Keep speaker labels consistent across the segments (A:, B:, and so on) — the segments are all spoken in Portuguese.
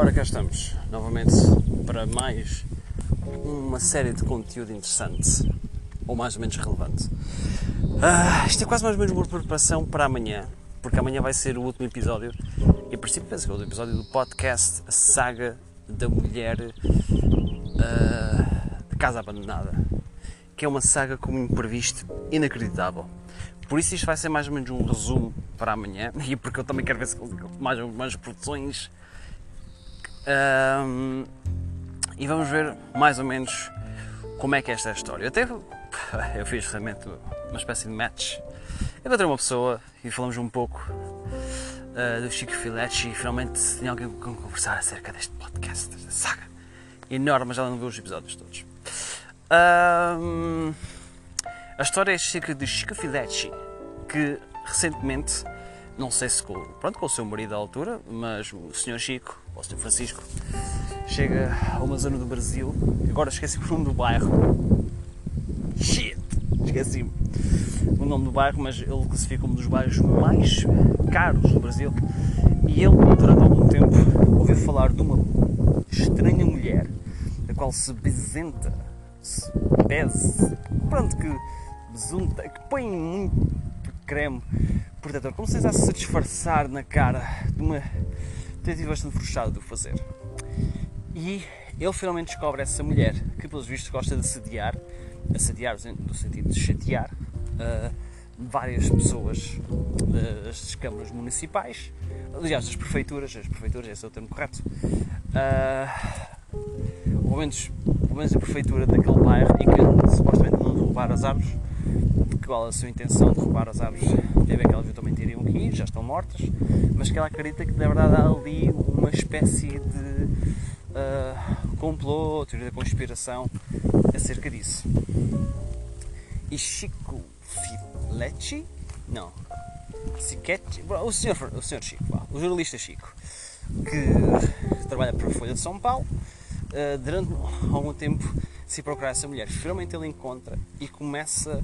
A: Ora, cá estamos. Novamente para mais uma série de conteúdo interessante. Ou mais ou menos relevante. Ah, isto é quase mais ou menos uma preparação para amanhã, porque amanhã vai ser o último episódio. E, a princípio, penso que é o episódio do podcast A Saga da Mulher uh, de Casa Abandonada, que é uma saga com um imprevisto inacreditável. Por isso isto vai ser mais ou menos um resumo para amanhã. E porque eu também quero ver se mais algumas produções um, e vamos ver mais ou menos como é que é esta história. Eu até eu fiz realmente uma espécie de match. Encontrei uma pessoa e falamos um pouco uh, do Chico Filetti e finalmente tinha alguém com conversar acerca deste podcast, desta saga enorme, mas ela não viu os episódios todos. Um, a história é acerca de Chico Filetti, que recentemente, não sei se com, pronto, com o seu marido à altura, mas o Sr. Chico, ou o Sr. Francisco, chega a uma zona do Brasil, agora esqueci o nome do bairro. Shit! Esqueci-me o nome do bairro, mas ele classifica como um dos bairros mais caros do Brasil. E ele, durante algum tempo, ouviu falar de uma estranha mulher, a qual se bezenta se pese, pronto, que besunta, que põe muito creme protetor, como se tentasse se disfarçar na cara de uma tentativa bastante frustrada de o fazer. E ele finalmente descobre essa mulher que, pelos vistos, gosta de assediar, assediar no sentido de chatear, uh, várias pessoas das câmaras municipais, aliás, das prefeituras, as prefeituras, esse é o termo correto. Uh, pelo menos, pelo menos a prefeitura daquele bairro e que supostamente não derrubar as árvores, qual a sua intenção de derrubar as árvores teve aquelas também teriam que ir, já estão mortas, mas que ela acredita que na verdade há ali uma espécie de uh, complô, teoria da conspiração acerca disso. E Chico Filetti, não, Siquetti, o senhor, o senhor Chico, o jornalista Chico, que trabalha para a Folha de São Paulo, uh, durante algum tempo se procurar essa mulher. Finalmente ele encontra e começa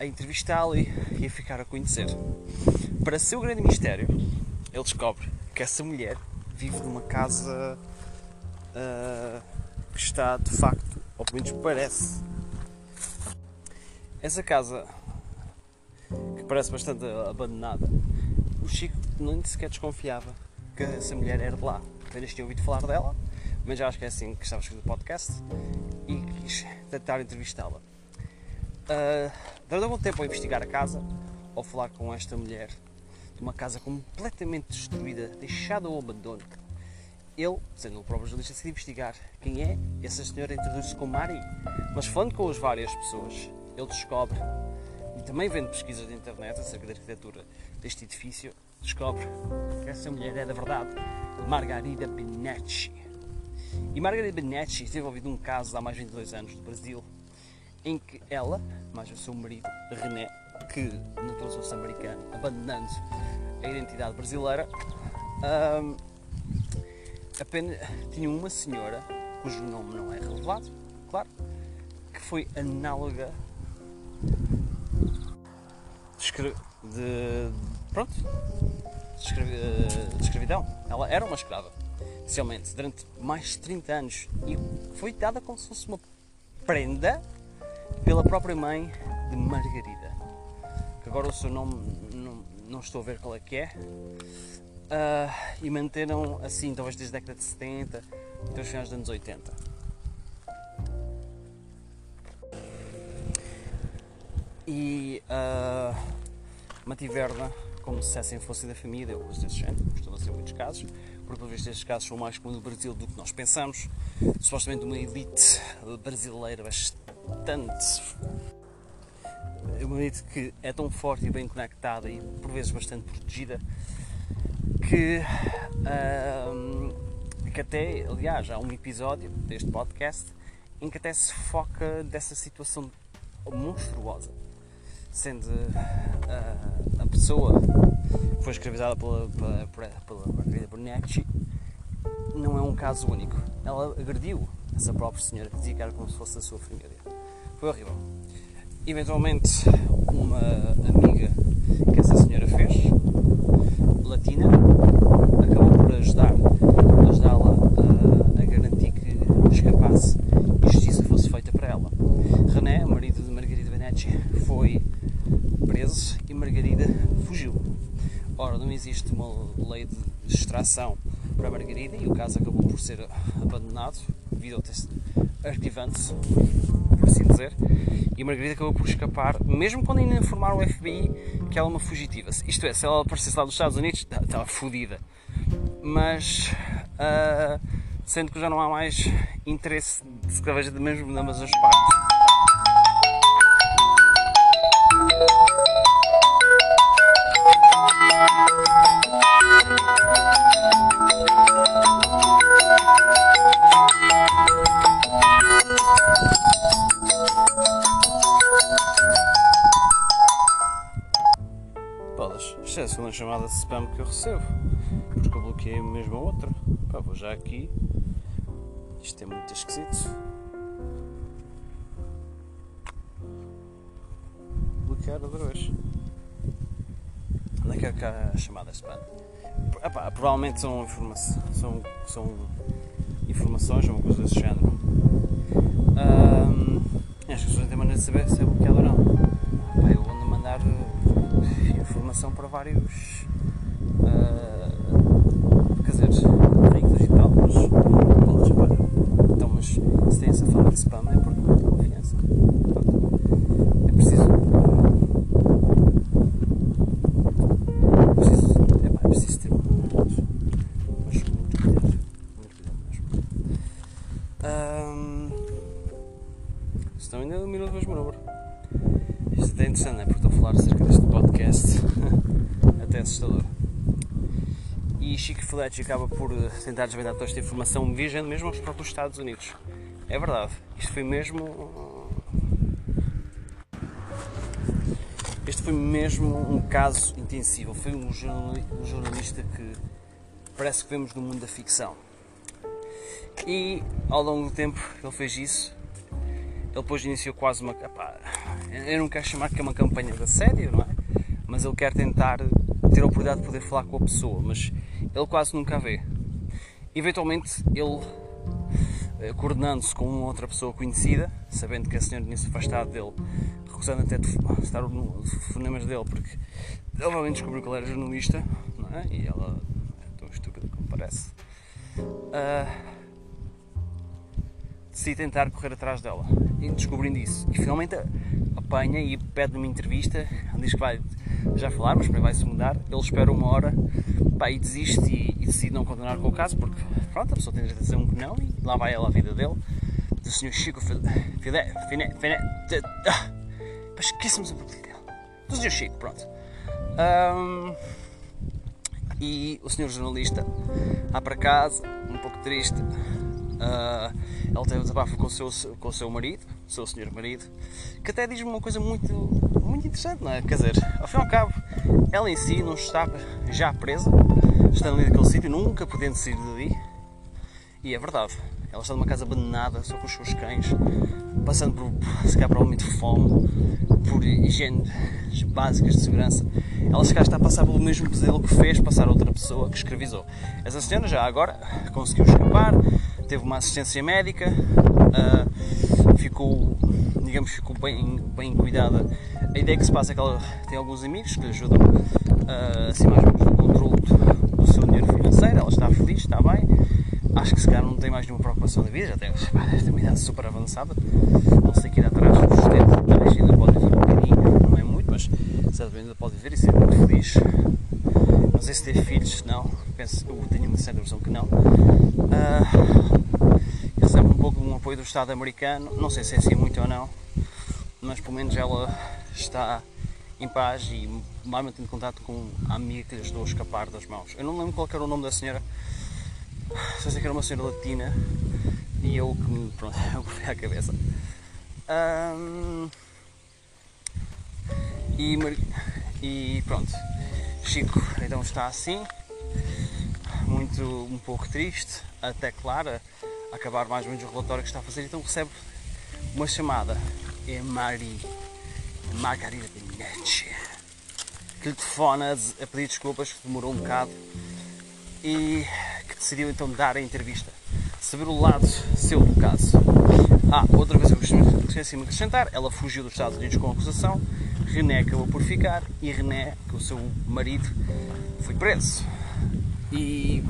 A: a entrevistá-la e, e a ficar a conhecer. Para seu grande mistério, ele descobre que essa mulher vive numa casa uh, que está de facto, ou pelo menos parece. Essa casa, que parece bastante abandonada, o Chico nem sequer desconfiava que essa mulher era de lá. Apenas tinha ouvido falar dela mas já acho que é assim que estava escrito o podcast e quis tentar entrevistá-la. Uh, durante algum tempo a investigar a casa, ao falar com esta mulher de uma casa completamente destruída, deixada ao abandono, ele, sendo o próprio jornalista, decide investigar quem é essa senhora introduz-se como Mari. Mas falando com as várias pessoas, ele descobre, e também vendo pesquisas na internet acerca da arquitetura deste edifício, descobre que essa mulher é, da verdade, Margarida Benetti. E Margarida Benetti esteve envolvida num caso há mais de 22 anos no Brasil, em que ela, mais o seu marido, René, que naturalizou-se americano, abandonando a identidade brasileira, um, apenas tinha uma senhora, cujo nome não é revelado, claro, que foi análoga de, de pronto, de, de escravidão. Ela era uma escrava especialmente durante mais de 30 anos e foi dada como se fosse uma prenda pela própria mãe de Margarida. Que agora o seu nome não, não estou a ver qual é que é. Uh, e manteram assim, talvez desde a década de 70 até os finais dos anos 80. E uh, mantiveram-na como se assim fosse da família ou coisas desse género, costuma ser muitos casos, porque visto estes casos são mais comuns no Brasil do que nós pensamos. Supostamente uma elite brasileira bastante. Uma elite que é tão forte e bem conectada e por vezes bastante protegida que, que até, aliás, há um episódio deste podcast em que até se foca dessa situação monstruosa sendo uh, a pessoa que foi escravizada pela, pela, pela Margarida Brunetti não é um caso único. Ela agrediu essa própria senhora que dizia que era como se fosse a sua família foi horrível. Eventualmente, uma amiga que essa senhora fez, latina, acabou por ajudar, ajudá-la a, a, garantir que escapasse e justiça fosse feita para ela. René, marido de Margarida Benetti, foi preso e Margarida fugiu. Ora, não existe uma lei de extração para Margarida e o caso acabou por ser abandonado, devido ao arquivando-se por assim dizer, e Margarida acabou por escapar, mesmo quando ainda informaram o FBI que ela é uma fugitiva. Isto é, se ela aparecesse lá dos Estados Unidos, estava fodida. Mas, uh, sendo que já não há mais interesse de se veja mesmo de ambas as partes, spam que eu recebo. Porque eu bloqueei mesmo a outra. Pá, vou já aqui. Isto é muito esquisito. Bloquear outra vez. Onde é que é cá a chamada spam? Epá, provavelmente são, informa são, são informações, uma coisa desse género. Um, que as pessoas têm maneira de saber se é bloqueado ou não. Pá, eu a mandar informação para vários. Uh, quer dizer, veículos e tal, mas. Bolas, chamar. Então, mas se essa fama de spam é porque não tem confiança. Portanto, é preciso. É preciso. É, pá, é preciso ter muito. Mas muito cuidado. Muito cuidado mesmo. Um, estão ainda no minuto mesmo número. Isto é interessante, não é? Porque estou a falar acerca deste podcast, até assustador. E Chico Fletch acaba por eh, tentar desvendar toda esta informação, viajando mesmo aos próprios Estados Unidos. É verdade, isto foi mesmo. Este foi mesmo um caso intensivo. Foi um jornalista que parece que vemos no mundo da ficção. E ao longo do tempo ele fez isso, ele depois iniciou quase uma. Epá, eu não quero chamar que é uma campanha de assédio, não é? Mas ele quer tentar ter a oportunidade de poder falar com a pessoa, mas ele quase nunca a vê. Eventualmente ele, coordenando-se com uma outra pessoa conhecida, sabendo que a senhora tinha se afastado dele, recusando até de estar os fonemas dele, porque ele realmente descobriu que ele era jornalista, é? E ela é tão estúpida como parece. Uh, decidi tentar correr atrás dela, e descobrindo isso. E finalmente apanha e pede uma entrevista, diz que vai já falar, mas para vai-se mudar. Ele espera uma hora pá, e desiste e, e, decide não continuar com o caso, porque pronto, a pessoa tem de dizer um que não e lá vai ela a vida dele. Do Sr. Chico Filé, Finé, Finé, ah, esquecemos a dele. Do Sr. Chico, pronto. Um, e o senhor jornalista vai para casa, um pouco triste, Uh, ela teve desabafo com o, seu, com o seu marido, o seu senhor marido, que até diz-me uma coisa muito, muito interessante, não é? Quer dizer, ao fim e ao cabo, ela em si não está já presa, está ali naquele sítio, nunca podendo sair dali, e é verdade. Ela está numa casa abandonada, só com os seus cães, passando por, se calhar, provavelmente fome, por higiene básicas de segurança. Ela se calhar está a passar pelo mesmo pesadelo que fez passar outra pessoa que escravizou. Essa senhora já agora conseguiu escapar, teve uma assistência médica, uh, ficou, digamos, ficou bem, bem cuidada. A ideia que se passa é que ela tem alguns amigos que lhe ajudam uh, assim mais no controle do, seu dinheiro financeiro, ela está feliz, está bem. Acho que se calhar não tem mais nenhuma preocupação da vida, já tem, tem uma idade super avançada, não sei que ir atrás dos 70 ainda pode viver um bocadinho, não é muito, mas certamente ainda pode viver e ser muito feliz. Não sei se ter filhos, não, penso, eu tenho uma certa versão que não. Uh, recebe um pouco um apoio do Estado americano, não sei se é assim muito ou não, mas pelo menos ela está em paz e vai mantendo contato com a amiga que lhe ajudou a escapar das mãos. Eu não lembro qual era o nome da senhora, só sei que era uma senhora latina e eu que me, pronto, eu fui à cabeça. Um, e, e pronto, Chico então está assim, muito um pouco triste, até Clara acabar mais ou menos o relatório que está a fazer, então recebe uma chamada. É Mari, Margarida Pinetti, que lhe telefona a pedir desculpas, que demorou um bocado e que decidiu então dar a entrevista, saber o lado seu do caso. Ah, outra coisa que eu esqueci de acrescentar, ela fugiu dos Estados Unidos com acusação, René acabou por ficar e René, que o seu marido, foi preso. E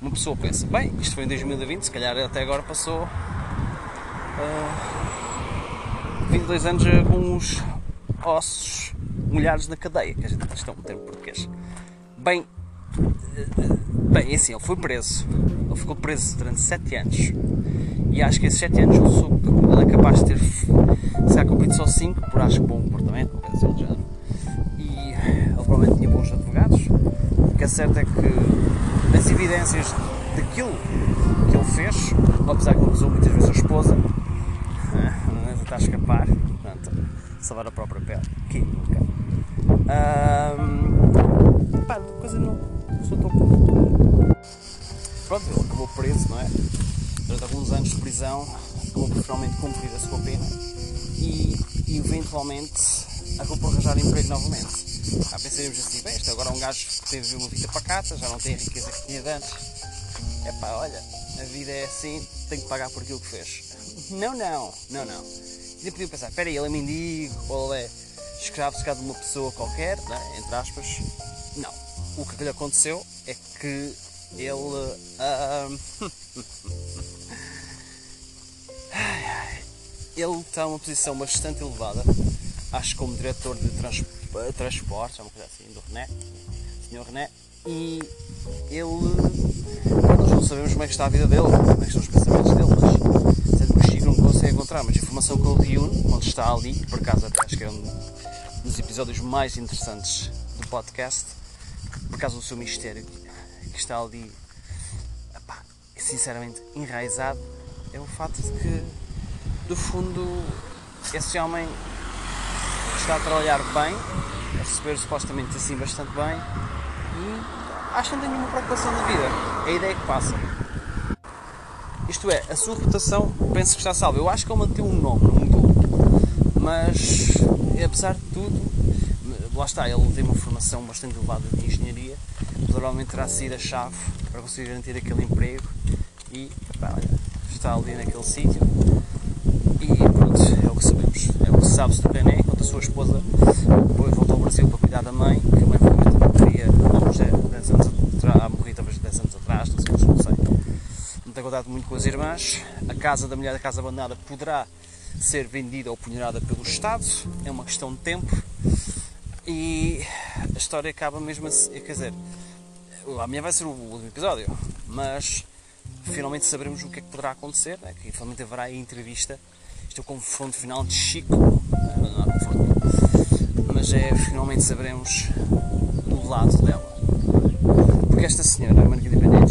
A: uma pessoa pensa, bem, isto foi em 2020, se calhar até agora passou uh, 22 anos com os ossos molhados na cadeia, que a gente é um termo português. Bem, bem, é assim, ele foi preso. Ele ficou preso durante 7 anos. E acho que esses 7 anos ele é capaz de ter se há cumprido só 5 por acho que bom comportamento, não quer dizer já. E ele provavelmente tinha bons advogados. O que é certo é que as evidências daquilo que ele fez, apesar que ele usou muitas vezes a esposa, a escapar, portanto, salvar a própria pele. Aqui, nunca. Um, pá, coisa não sou tão. Pronto, ele acabou preso, não é? Durante alguns anos de prisão, acabou por finalmente cumprir a sua pena e, e eventualmente acabou por arranjar emprego novamente. Ah, pensaremos assim, bem, este agora é um gajo que teve uma vida pacata, já não tem a riqueza que tinha antes. É pá, olha, a vida é assim, tem que pagar por aquilo que fez. Não, não, não, não. E podia pensar, espera ele é mendigo, ou ele é escravo se de uma pessoa qualquer, né? entre aspas. Não. O que lhe aconteceu é que ele. Uh, ele está numa posição bastante elevada, acho como diretor de trans, transportes, é uma coisa assim, do René, Sr. René, e ele. Nós não sabemos como é que está a vida dele, como é que os pensamentos dele, mas sendo que o não consegue encontrar, mas a informação que ele reúne, onde está ali, por acaso até acho que é um dos episódios mais interessantes do podcast, por causa do seu mistério que está ali, epá, sinceramente enraizado, é o facto de que, do fundo, esse homem está a trabalhar bem, a receber supostamente assim bastante bem e acho que não tem nenhuma preocupação na vida. É a ideia que passa. Isto é, a sua reputação penso que está salva. Eu acho que ele manteve um nome, não mudou. Mas, apesar de tudo, lá está, ele tem uma formação bastante elevada de engenharia, provavelmente terá sido a chave para conseguir garantir aquele emprego e pá, está ali naquele sítio e pronto, é o que sabemos. É o que sabe-se do René, enquanto a sua esposa depois voltou ao Brasil para cuidar da mãe, que a mãe morria há uns 10 anos atrás, morri talvez 10 anos atrás, não sei, não sei. Não tenho contato muito com as irmãs. A casa da mulher da casa abandonada poderá ser vendida ou punharada pelo Estado, é uma questão de tempo. E a história acaba mesmo assim, quer dizer, amanhã vai ser o último episódio, mas finalmente saberemos o que é que poderá acontecer, né? que finalmente haverá a entrevista. Isto é o confronto final de Chico, não, é confronto, mas é finalmente saberemos do lado dela. Porque esta senhora, Margarida Benedito,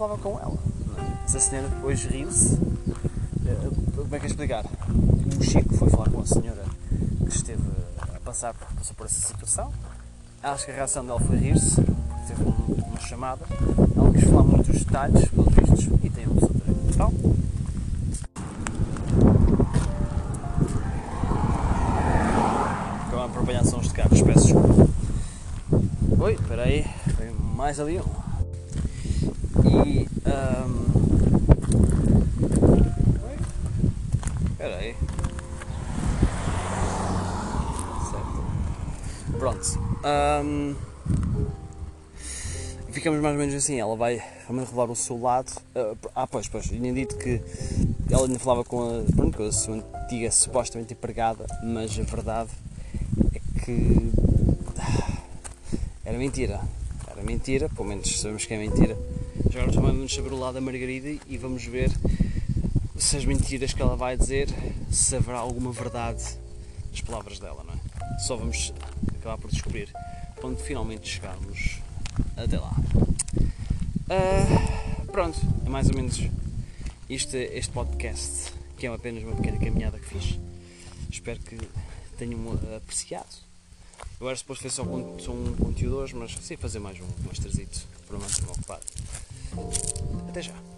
A: falava com ela. Essa senhora depois riu-se. Eh, como é que é explicar? O Chico foi falar com a senhora que esteve a passar passou por essa situação. Acho que a reação dela foi rir-se, teve uma chamada. Ela quis falar muitos detalhes, pelos vistos, e tem um direito. Então, por apanhar sons de carros, peço desculpa. Oi, espera aí, mais ali um. E. Um... Espera aí. Certo. Pronto. Um... Ficamos mais ou menos assim, ela vai realmente revelar o seu lado. Ah, pois, pois, tinha dito que ela ainda falava com a, pronto, com a sua antiga supostamente empregada, mas a verdade é que era mentira. Era mentira, pelo menos sabemos que é mentira. Agora também vamos saber o lado da Margarida e vamos ver se as mentiras que ela vai dizer, se haverá alguma verdade nas palavras dela, não é? Só vamos acabar por descobrir quando finalmente chegarmos até lá. Uh, pronto, é mais ou menos este, este podcast, que é apenas uma pequena caminhada que fiz. Espero que tenham apreciado. Agora depois foi só, só um conteúdo hoje, mas sei fazer mais um, um extrazito para manter-me ocupado. Até já!